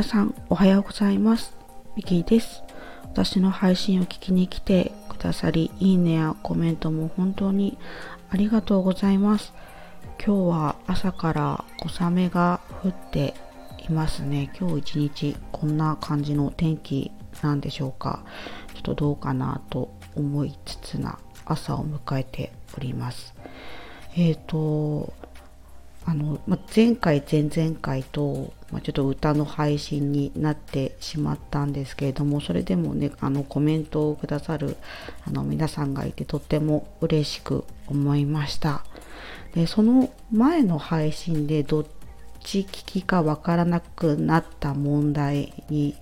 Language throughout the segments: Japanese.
皆さんおはようございます。ミキーです。私の配信を聞きに来てくださりいいねやコメントも本当にありがとうございます。今日は朝から小雨が降っていますね。今日一日こんな感じの天気なんでしょうか。ちょっとどうかなと思いつつな朝を迎えております。えっ、ー、とあの、ま前回前々回と、まちょっと歌の配信になってしまったんですけれどもそれでもねあのコメントをくださるあの皆さんがいてとっても嬉しく思いました。でその前の配信でどっち聞きかわからなくなった問題に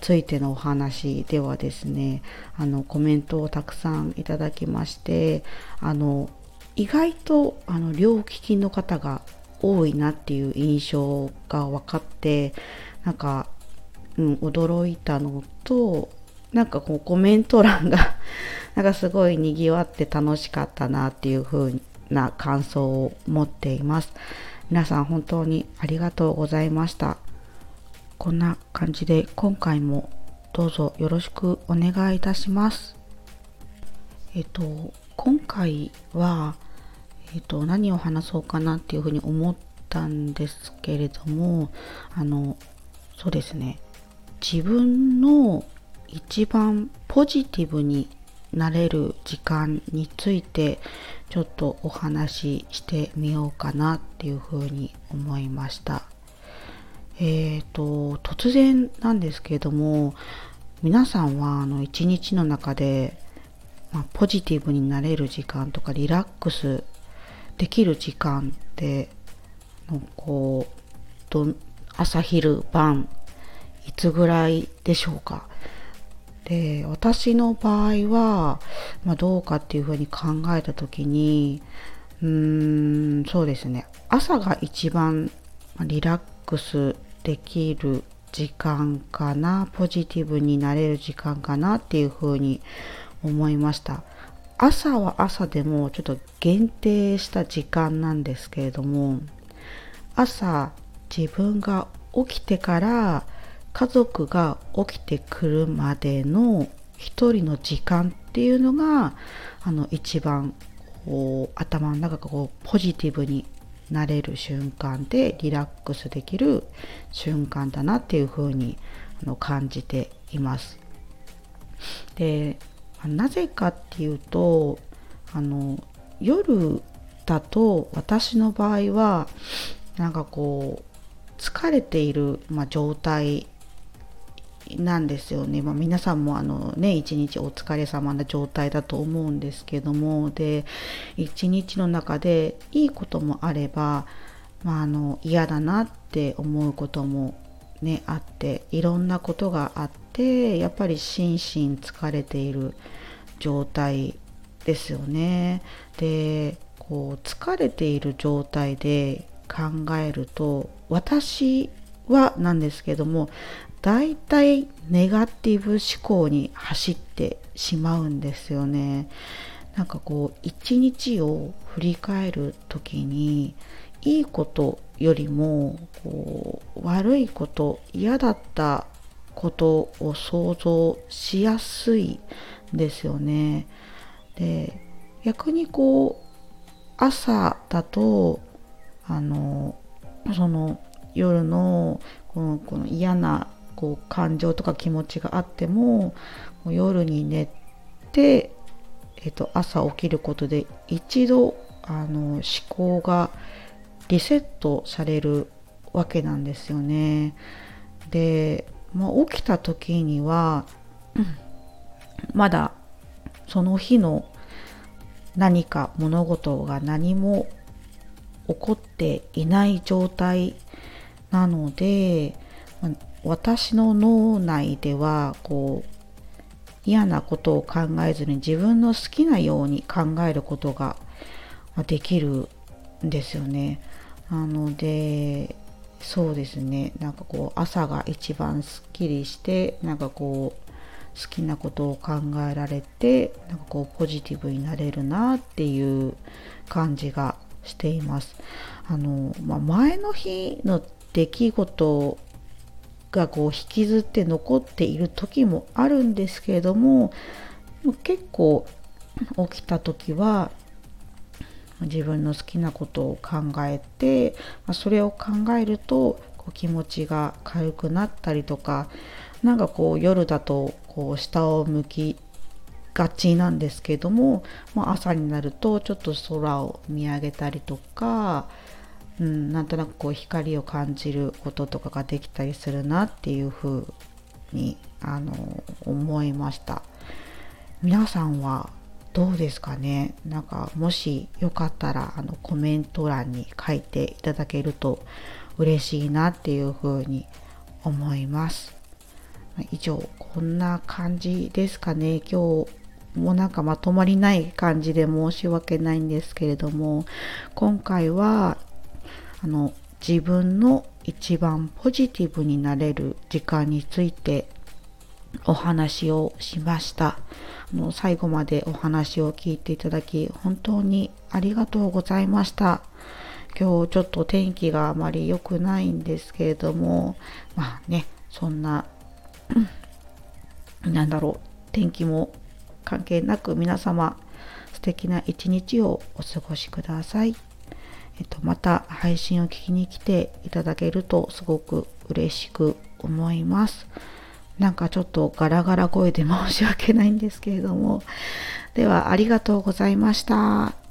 ついてのお話ではですねあのコメントをたくさんいただきましてあの意外とあの両利きの方が多いなっていう印象が分かってなんか、うん、驚いたのとなんかこうコメント欄が なんかすごいにぎわって楽しかったなっていう風な感想を持っています。皆さん本当にありがとうございました。こんな感じで今回もどうぞよろしくお願いいたします。えっと今回はえーと、何を話そうかなっていうふうに思ったんですけれどもあのそうですね自分の一番ポジティブになれる時間についてちょっとお話ししてみようかなっていうふうに思いました。えっ、ー、と突然なんですけれども皆さんはあの一日の中で、まあ、ポジティブになれる時間とかリラックスできる時間ってのこうど朝昼晩いつぐらいでしょうか。で私の場合は、まあ、どうかっていうふうに考えた時にうーんそうですね。朝が一番リラックスできる時間かなポジティブになれる時間かなっていうふうに思いました。朝は朝でもちょっと限定した時間なんですけれども朝自分が起きてから家族が起きてくるまでの一人の時間っていうのがあの一番こう頭の中がこうポジティブになれる瞬間でリラックスできる瞬間だなっていうふうにあの感じています。でなぜかっていうとあの夜だと私の場合はなんかこう疲れている、まあ、状態なんですよね、まあ、皆さんもあのね一日お疲れ様な状態だと思うんですけどもで一日の中でいいこともあれば、まあ、あの嫌だなって思うこともねあっていろんなことがあってやっぱり心身疲れている状態ですよね。でこう疲れている状態で考えると私はなんですけどもだいたいネガティブ思考に走ってしまうんですよね。なんかこう一日を振り返る時にいいことよりもこう悪いこと嫌だったことを想像しやすいですよね。で逆にこう朝だとあのその夜のこのこの嫌なこう感情とか気持ちがあってももう夜に寝て、えっと、朝起きることで一度あの思考がリセットされるわけなんですよね。で、まあ、起きた時には、まだその日の何か物事が何も起こっていない状態なので私の脳内ではこう嫌なことを考えずに自分の好きなように考えることができるんですよね。なのでそうですねなんかこう朝が一番すっきりしてなんかこう好きなことを考えられてなんかこうポジティブになれるなっていう感じがしています。あの、まあ、前の日の出来事がこう引きずって残っている時もあるんですけれども結構起きた時は自分の好きなことを考えて、まあ、それを考えるとこう気持ちが軽くなったりとかなんかこう夜だとこう下を向きがちなんですけども、まあ、朝になるとちょっと空を見上げたりとか、うん、なんとなくこう光を感じることとかができたりするなっていうふうにあの思いました。皆さんはどうですかね？なんかもしよかったらあのコメント欄に書いていただけると嬉しいなっていうふうに思います。以上こんな感じですかね。今日もなんかまとまりない感じで申し訳ないんですけれども今回はあの自分の一番ポジティブになれる時間についてお話をしましたあの最後までお話を聞いていただき本当にありがとうございました今日ちょっと天気があまり良くないんですけれどもまあねそんな なんだろう天気も関係なく皆様素敵な一日をお過ごしください。えっと、また配信を聞きに来ていただけるとすごく嬉しく思います。なんかちょっとガラガラ声で申し訳ないんですけれども。ではありがとうございました。